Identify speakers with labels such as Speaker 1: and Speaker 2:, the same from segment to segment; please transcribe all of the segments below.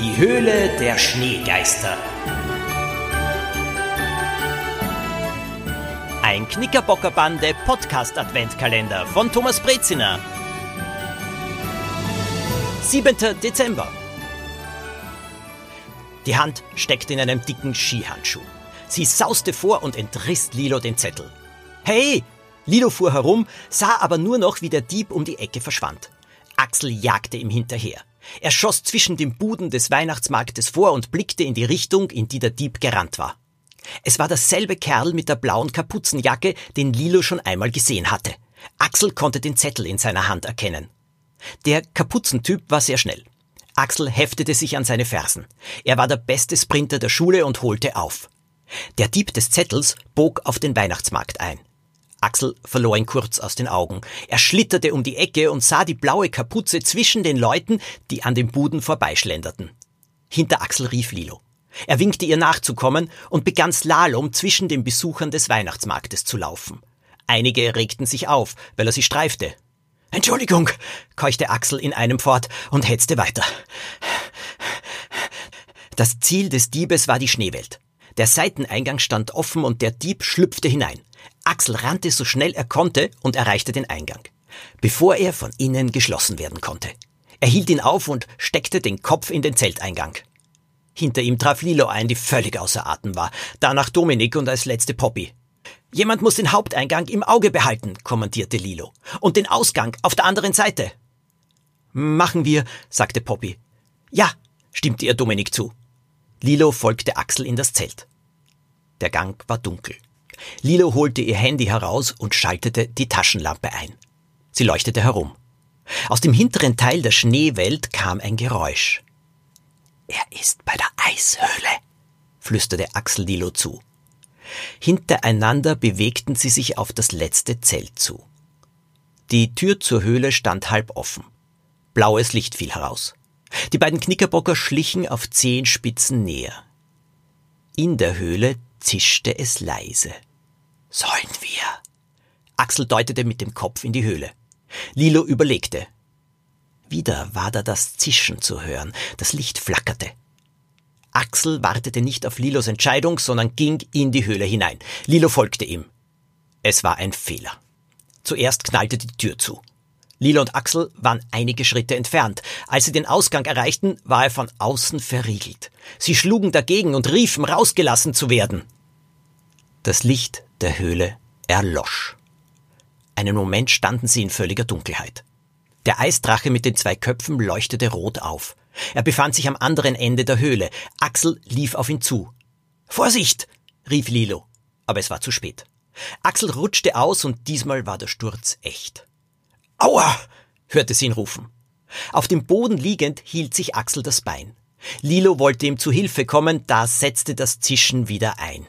Speaker 1: Die Höhle der Schneegeister. Ein Knickerbockerbande Podcast Adventkalender von Thomas Breziner. 7. Dezember. Die Hand steckte in einem dicken Skihandschuh. Sie sauste vor und entriss Lilo den Zettel. Hey! Lilo fuhr herum, sah aber nur noch, wie der Dieb um die Ecke verschwand. Axel jagte ihm hinterher. Er schoss zwischen den Buden des Weihnachtsmarktes vor und blickte in die Richtung, in die der Dieb gerannt war. Es war dasselbe Kerl mit der blauen Kapuzenjacke, den Lilo schon einmal gesehen hatte. Axel konnte den Zettel in seiner Hand erkennen. Der Kapuzentyp war sehr schnell. Axel heftete sich an seine Fersen. Er war der beste Sprinter der Schule und holte auf. Der Dieb des Zettels bog auf den Weihnachtsmarkt ein. Axel verlor ihn kurz aus den Augen. Er schlitterte um die Ecke und sah die blaue Kapuze zwischen den Leuten, die an den Buden vorbeischlenderten. Hinter Axel rief Lilo. Er winkte ihr nachzukommen und begann Slalom zwischen den Besuchern des Weihnachtsmarktes zu laufen. Einige regten sich auf, weil er sie streifte. Entschuldigung, keuchte Axel in einem fort und hetzte weiter. Das Ziel des Diebes war die Schneewelt. Der Seiteneingang stand offen und der Dieb schlüpfte hinein. Axel rannte so schnell er konnte und erreichte den Eingang, bevor er von innen geschlossen werden konnte. Er hielt ihn auf und steckte den Kopf in den Zelteingang. Hinter ihm traf Lilo ein, die völlig außer Atem war, danach Dominik und als letzte Poppy. Jemand muss den Haupteingang im Auge behalten, kommandierte Lilo, und den Ausgang auf der anderen Seite. Machen wir, sagte Poppy. Ja, stimmte ihr Dominik zu. Lilo folgte Axel in das Zelt. Der Gang war dunkel. Lilo holte ihr Handy heraus und schaltete die Taschenlampe ein. Sie leuchtete herum. Aus dem hinteren Teil der Schneewelt kam ein Geräusch. Er ist bei der Eishöhle, flüsterte Axel Lilo zu. Hintereinander bewegten sie sich auf das letzte Zelt zu. Die Tür zur Höhle stand halb offen. Blaues Licht fiel heraus. Die beiden Knickerbocker schlichen auf Zehenspitzen näher. In der Höhle zischte es leise. Sollen wir? Axel deutete mit dem Kopf in die Höhle. Lilo überlegte. Wieder war da das Zischen zu hören, das Licht flackerte. Axel wartete nicht auf Lilos Entscheidung, sondern ging in die Höhle hinein. Lilo folgte ihm. Es war ein Fehler. Zuerst knallte die Tür zu. Lilo und Axel waren einige Schritte entfernt. Als sie den Ausgang erreichten, war er von außen verriegelt. Sie schlugen dagegen und riefen, rausgelassen zu werden. Das Licht der Höhle erlosch. Einen Moment standen sie in völliger Dunkelheit. Der Eisdrache mit den zwei Köpfen leuchtete rot auf. Er befand sich am anderen Ende der Höhle. Axel lief auf ihn zu. Vorsicht! rief Lilo. Aber es war zu spät. Axel rutschte aus und diesmal war der Sturz echt. Aua! hörte sie ihn rufen. Auf dem Boden liegend hielt sich Axel das Bein. Lilo wollte ihm zu Hilfe kommen, da setzte das Zischen wieder ein.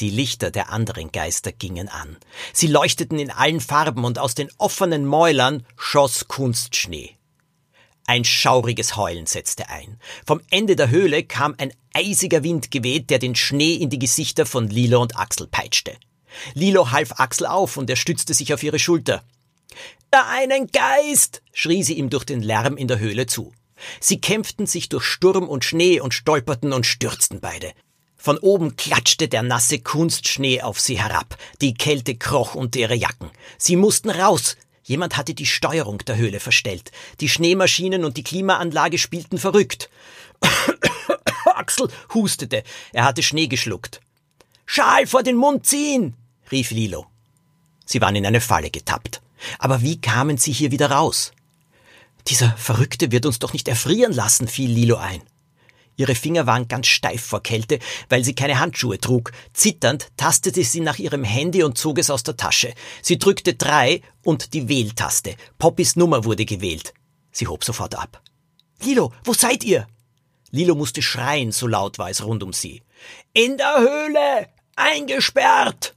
Speaker 1: Die Lichter der anderen Geister gingen an. Sie leuchteten in allen Farben und aus den offenen Mäulern schoss Kunstschnee. Ein schauriges Heulen setzte ein. Vom Ende der Höhle kam ein eisiger Wind geweht, der den Schnee in die Gesichter von Lilo und Axel peitschte. Lilo half Axel auf und er stützte sich auf ihre Schulter. Da einen Geist! schrie sie ihm durch den Lärm in der Höhle zu. Sie kämpften sich durch Sturm und Schnee und stolperten und stürzten beide. Von oben klatschte der nasse Kunstschnee auf sie herab. Die Kälte kroch unter ihre Jacken. Sie mussten raus. Jemand hatte die Steuerung der Höhle verstellt. Die Schneemaschinen und die Klimaanlage spielten verrückt. Axel hustete. Er hatte Schnee geschluckt. Schal vor den Mund ziehen! rief Lilo. Sie waren in eine Falle getappt. Aber wie kamen sie hier wieder raus? Dieser Verrückte wird uns doch nicht erfrieren lassen, fiel Lilo ein. Ihre Finger waren ganz steif vor Kälte, weil sie keine Handschuhe trug. Zitternd tastete sie nach ihrem Handy und zog es aus der Tasche. Sie drückte drei und die Wähltaste. Poppys Nummer wurde gewählt. Sie hob sofort ab. Lilo, wo seid ihr? Lilo musste schreien, so laut war es rund um sie. In der Höhle! Eingesperrt!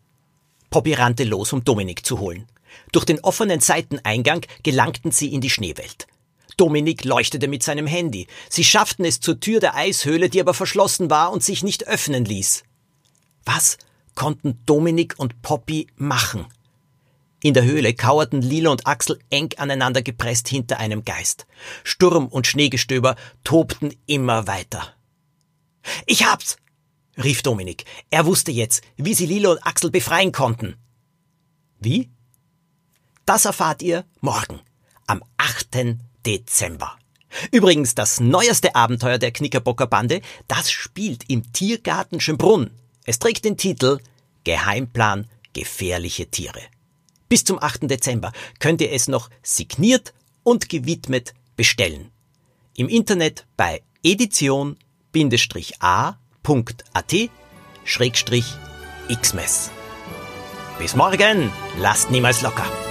Speaker 1: Poppy rannte los, um Dominik zu holen. Durch den offenen Seiteneingang gelangten sie in die Schneewelt. Dominik leuchtete mit seinem Handy. Sie schafften es zur Tür der Eishöhle, die aber verschlossen war und sich nicht öffnen ließ. Was konnten Dominik und Poppy machen? In der Höhle kauerten Lilo und Axel eng aneinander gepresst hinter einem Geist. Sturm und Schneegestöber tobten immer weiter. Ich hab's! rief Dominik. Er wusste jetzt, wie sie Lilo und Axel befreien konnten. Wie? Das erfahrt ihr morgen, am 8. Dezember. Übrigens, das neueste Abenteuer der Knickerbocker Bande, das spielt im Tiergarten Schönbrunn. Es trägt den Titel Geheimplan gefährliche Tiere. Bis zum 8. Dezember könnt ihr es noch signiert und gewidmet bestellen. Im Internet bei edition-a.at-xmess. Bis morgen, lasst niemals locker.